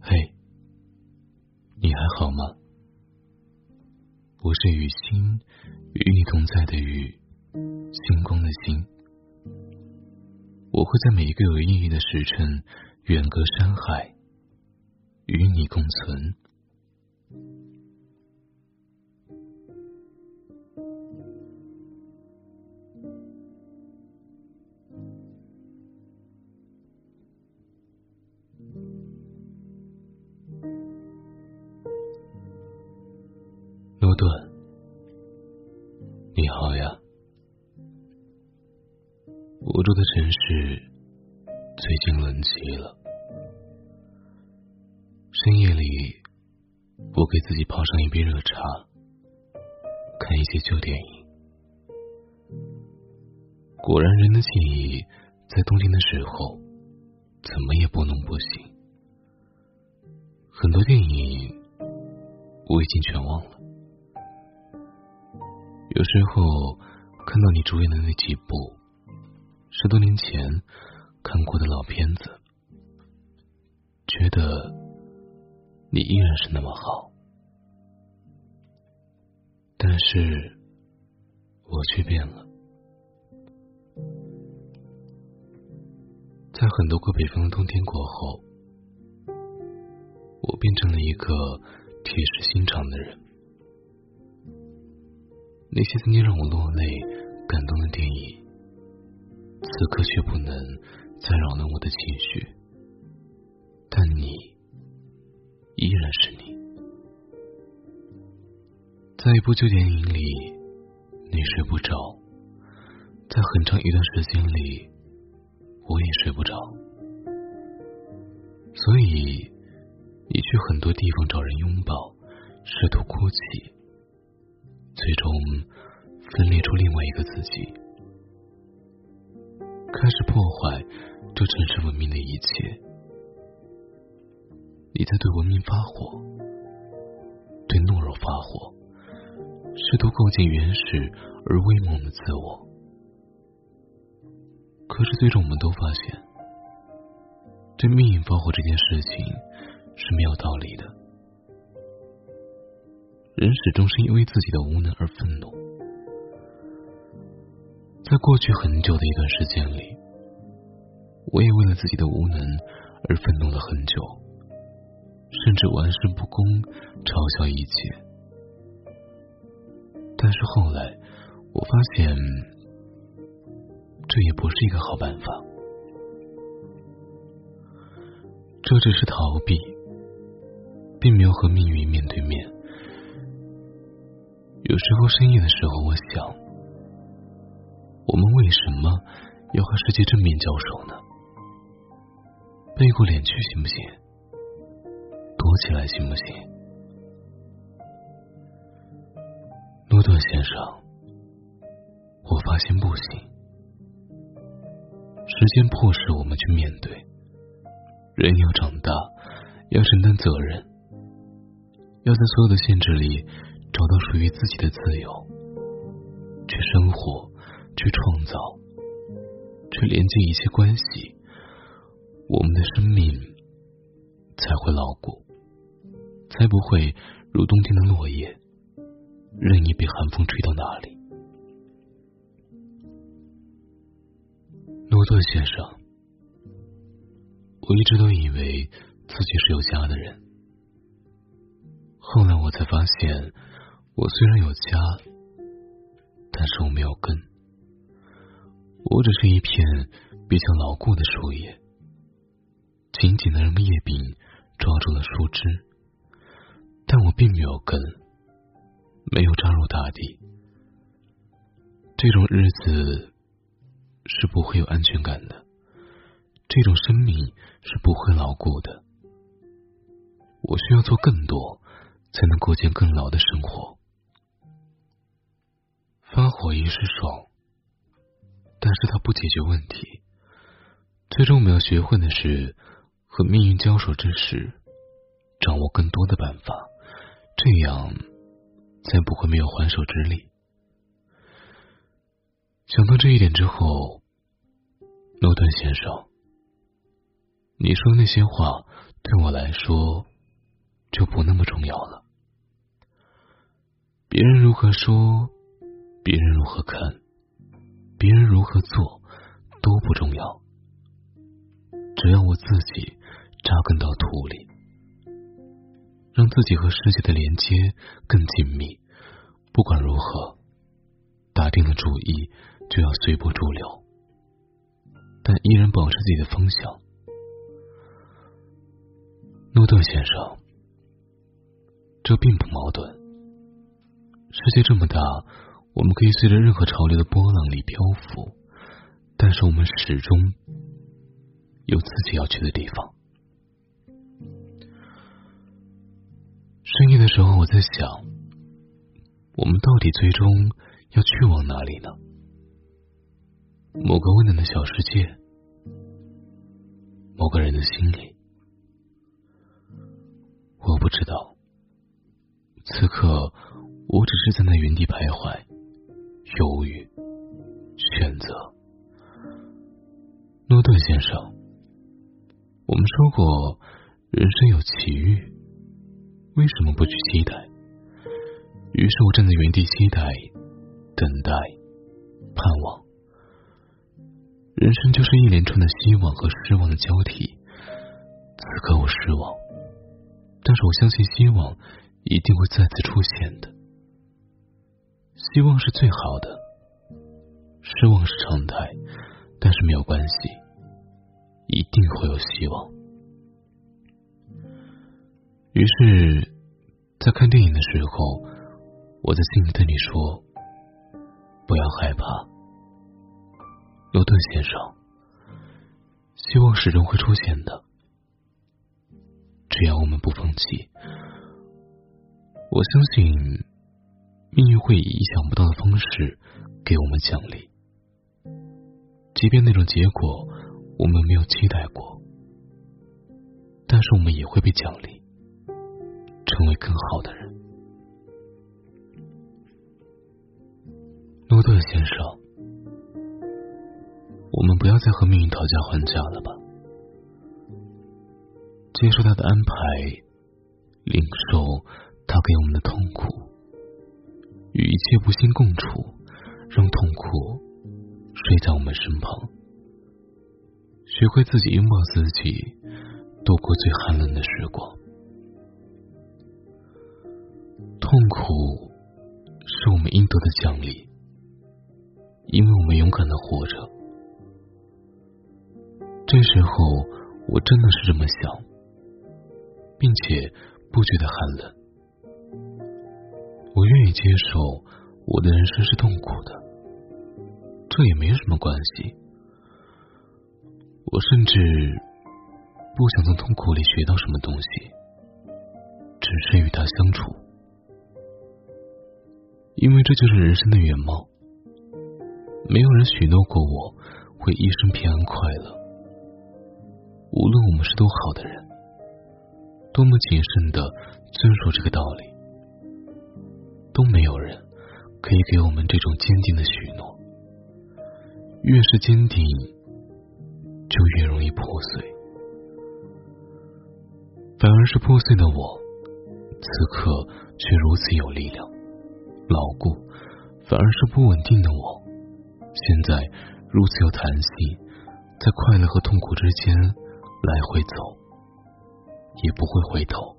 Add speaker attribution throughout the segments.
Speaker 1: 嘿，你还好吗？我是与星，与你同在的雨，星光的星。我会在每一个有意义的时辰，远隔山海，与你共存。住的城市最近冷极了。深夜里，我给自己泡上一杯热茶，看一些旧电影。果然，人的记忆在冬天的时候怎么也拨弄不醒。很多电影我已经全忘了。有时候看到你主演的那几部。十多年前看过的老片子，觉得你依然是那么好，但是我却变了。在很多个北方的冬天过后，我变成了一个铁石心肠的人。那些曾经让我落泪、感动的电影。此刻却不能再扰乱我的情绪，但你依然是你。在一部旧电影里，你睡不着；在很长一段时间里，我也睡不着。所以，你去很多地方找人拥抱，试图哭泣，最终分裂出另外一个自己。开始破坏这城市文明的一切。你在对文明发火，对懦弱发火，试图构建原始而威猛的自我。可是最终，我们都发现，对命运发火这件事情是没有道理的。人始终是因为自己的无能而愤怒。在过去很久的一段时间里，我也为了自己的无能而愤怒了很久，甚至玩世不恭，嘲笑一切。但是后来，我发现这也不是一个好办法，这只是逃避，并没有和命运面对面。有时候深夜的时候，我想。我们为什么要和世界正面交手呢？背过脸去行不行？躲起来行不行？诺顿先生，我发现不行。时间迫使我们去面对，人要长大，要承担责任，要在所有的限制里找到属于自己的自由，去生活。去创造，去连接一切关系，我们的生命才会牢固，才不会如冬天的落叶，任意被寒风吹到哪里。诺顿先生，我一直都以为自己是有家的人，后来我才发现，我虽然有家，但是我没有根。我只是一片比较牢固的树叶，紧紧的让叶柄抓住了树枝，但我并没有根，没有扎入大地。这种日子是不会有安全感的，这种生命是不会牢固的。我需要做更多，才能构建更牢的生活。发火一时爽。但是它不解决问题。最终，我们要学会的是，和命运交手之时，掌握更多的办法，这样才不会没有还手之力。想到这一点之后，诺顿先生，你说那些话对我来说就不那么重要了。别人如何说，别人如何看，别人如何做都不重要，只要我自己扎根到土里，让自己和世界的连接更紧密。不管如何，打定了主意。就要随波逐流，但依然保持自己的方向。诺顿先生，这并不矛盾。世界这么大，我们可以随着任何潮流的波浪里漂浮，但是我们始终有自己要去的地方。深夜的时候，我在想，我们到底最终要去往哪里呢？某个温暖的小世界，某个人的心里，我不知道。此刻，我只是在那原地徘徊，犹豫，选择。诺顿先生，我们说过，人生有奇遇，为什么不去期待？于是我站在原地期待，等待，盼望。人生就是一连串的希望和失望的交替。此刻我失望，但是我相信希望一定会再次出现的。希望是最好的，失望是常态，但是没有关系，一定会有希望。于是，在看电影的时候，我在心里对你说：“不要害怕。”罗顿先生，希望始终会出现的，只要我们不放弃。我相信命运会以意想不到的方式给我们奖励，即便那种结果我们没有期待过，但是我们也会被奖励，成为更好的人。诺顿先生。我们不要再和命运讨价还价了吧，接受他的安排，领受他给我们的痛苦，与一切不幸共处，让痛苦睡在我们身旁，学会自己拥抱自己，度过最寒冷的时光。痛苦是我们应得的奖励，因为我们勇敢的活着。这时候，我真的是这么想，并且不觉得寒冷。我愿意接受我的人生是痛苦的，这也没什么关系。我甚至不想从痛苦里学到什么东西，只是与他相处，因为这就是人生的原貌。没有人许诺过我会一生平安快乐。无论我们是多好的人，多么谨慎的遵守这个道理，都没有人可以给我们这种坚定的许诺。越是坚定，就越容易破碎。反而是破碎的我，此刻却如此有力量、牢固；反而是不稳定的我，现在如此有弹性，在快乐和痛苦之间。来回走，也不会回头。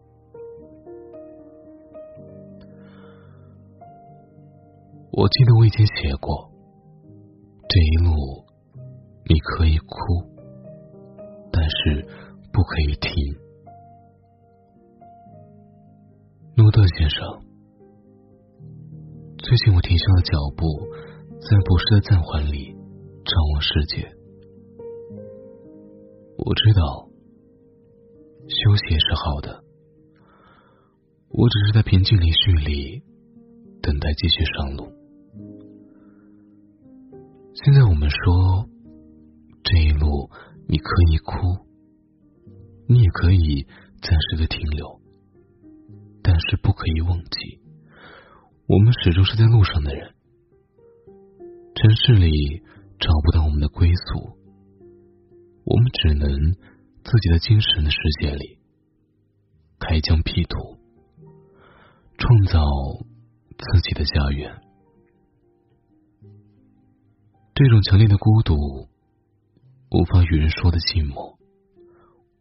Speaker 1: 我记得我以前写过，这一路你可以哭，但是不可以停。诺顿先生，最近我停下了脚步，在不时的暂缓里张望世界。我知道，休息也是好的。我只是在平静里蓄力，等待继续上路。现在我们说，这一路你可以哭，你也可以暂时的停留，但是不可以忘记，我们始终是在路上的人。城市里找不到我们的归宿，我们只能自己的精神的世界里开疆辟土，创造自己的家园。这种强烈的孤独，无法与人说的寂寞，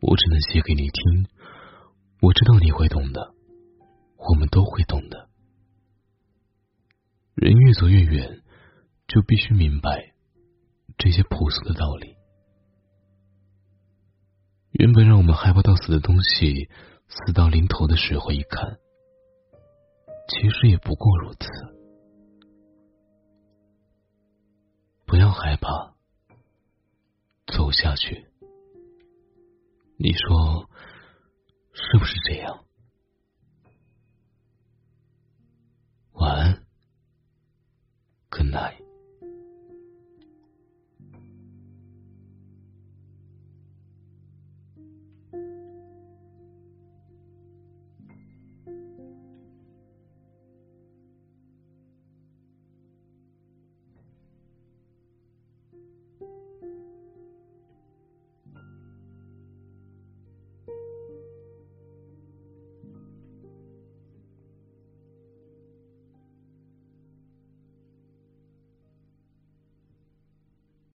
Speaker 1: 我只能写给你听。我知道你会懂的，我们都会懂的。人越走越远。就必须明白这些朴素的道理。原本让我们害怕到死的东西，死到临头的时候一看，其实也不过如此。不要害怕，走下去。你说是不是这样？晚安，Good night。